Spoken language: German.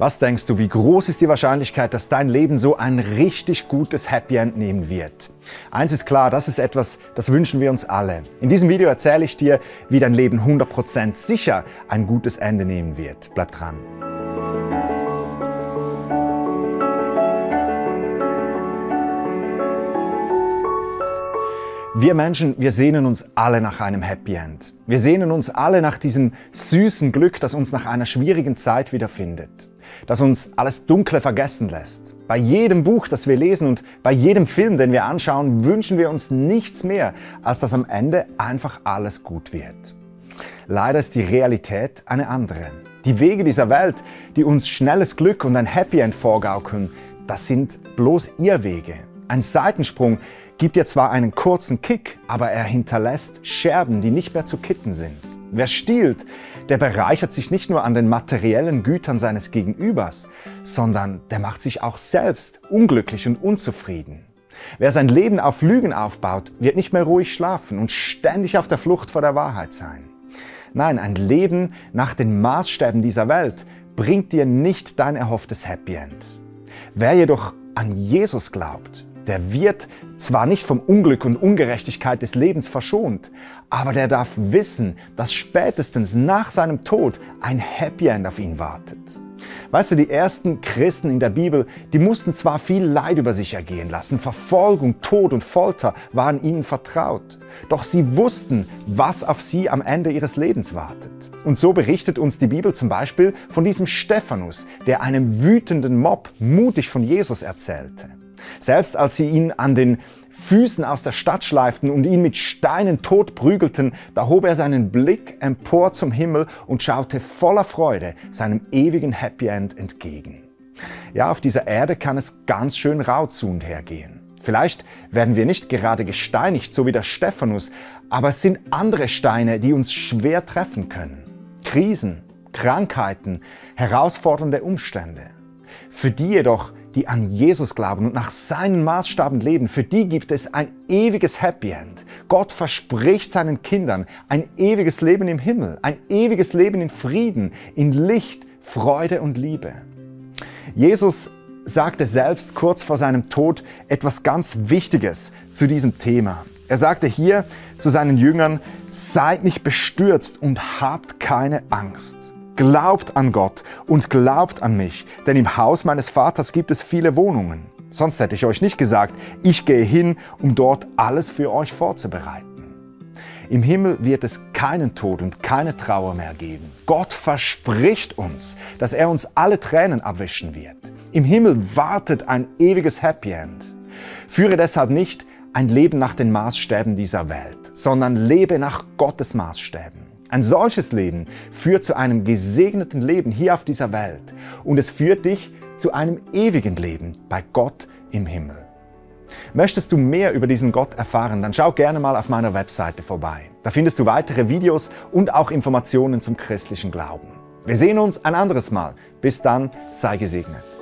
Was denkst du, wie groß ist die Wahrscheinlichkeit, dass dein Leben so ein richtig gutes Happy End nehmen wird? Eins ist klar, das ist etwas, das wünschen wir uns alle. In diesem Video erzähle ich dir, wie dein Leben 100% sicher ein gutes Ende nehmen wird. Bleib dran. Wir Menschen, wir sehnen uns alle nach einem Happy End. Wir sehnen uns alle nach diesem süßen Glück, das uns nach einer schwierigen Zeit wiederfindet das uns alles Dunkle vergessen lässt. Bei jedem Buch, das wir lesen und bei jedem Film, den wir anschauen, wünschen wir uns nichts mehr, als dass am Ende einfach alles gut wird. Leider ist die Realität eine andere. Die Wege dieser Welt, die uns schnelles Glück und ein Happy End vorgaukeln, das sind bloß Irrwege. Ein Seitensprung gibt dir zwar einen kurzen Kick, aber er hinterlässt Scherben, die nicht mehr zu kitten sind. Wer stiehlt, der bereichert sich nicht nur an den materiellen Gütern seines Gegenübers, sondern der macht sich auch selbst unglücklich und unzufrieden. Wer sein Leben auf Lügen aufbaut, wird nicht mehr ruhig schlafen und ständig auf der Flucht vor der Wahrheit sein. Nein, ein Leben nach den Maßstäben dieser Welt bringt dir nicht dein erhofftes Happy End. Wer jedoch an Jesus glaubt, der wird zwar nicht vom Unglück und Ungerechtigkeit des Lebens verschont, aber der darf wissen, dass spätestens nach seinem Tod ein Happy End auf ihn wartet. Weißt du, die ersten Christen in der Bibel, die mussten zwar viel Leid über sich ergehen lassen, Verfolgung, Tod und Folter waren ihnen vertraut, doch sie wussten, was auf sie am Ende ihres Lebens wartet. Und so berichtet uns die Bibel zum Beispiel von diesem Stephanus, der einem wütenden Mob mutig von Jesus erzählte. Selbst als sie ihn an den Füßen aus der Stadt schleiften und ihn mit Steinen totprügelten, da hob er seinen Blick empor zum Himmel und schaute voller Freude seinem ewigen Happy End entgegen. Ja, auf dieser Erde kann es ganz schön rau zu und her gehen. Vielleicht werden wir nicht gerade gesteinigt, so wie der Stephanus, aber es sind andere Steine, die uns schwer treffen können. Krisen, Krankheiten, herausfordernde Umstände. Für die jedoch die an Jesus glauben und nach seinen Maßstaben leben, für die gibt es ein ewiges Happy End. Gott verspricht seinen Kindern ein ewiges Leben im Himmel, ein ewiges Leben in Frieden, in Licht, Freude und Liebe. Jesus sagte selbst kurz vor seinem Tod etwas ganz Wichtiges zu diesem Thema. Er sagte hier zu seinen Jüngern, seid nicht bestürzt und habt keine Angst. Glaubt an Gott und glaubt an mich, denn im Haus meines Vaters gibt es viele Wohnungen. Sonst hätte ich euch nicht gesagt, ich gehe hin, um dort alles für euch vorzubereiten. Im Himmel wird es keinen Tod und keine Trauer mehr geben. Gott verspricht uns, dass er uns alle Tränen abwischen wird. Im Himmel wartet ein ewiges Happy End. Führe deshalb nicht ein Leben nach den Maßstäben dieser Welt, sondern lebe nach Gottes Maßstäben. Ein solches Leben führt zu einem gesegneten Leben hier auf dieser Welt und es führt dich zu einem ewigen Leben bei Gott im Himmel. Möchtest du mehr über diesen Gott erfahren, dann schau gerne mal auf meiner Webseite vorbei. Da findest du weitere Videos und auch Informationen zum christlichen Glauben. Wir sehen uns ein anderes Mal. Bis dann, sei gesegnet.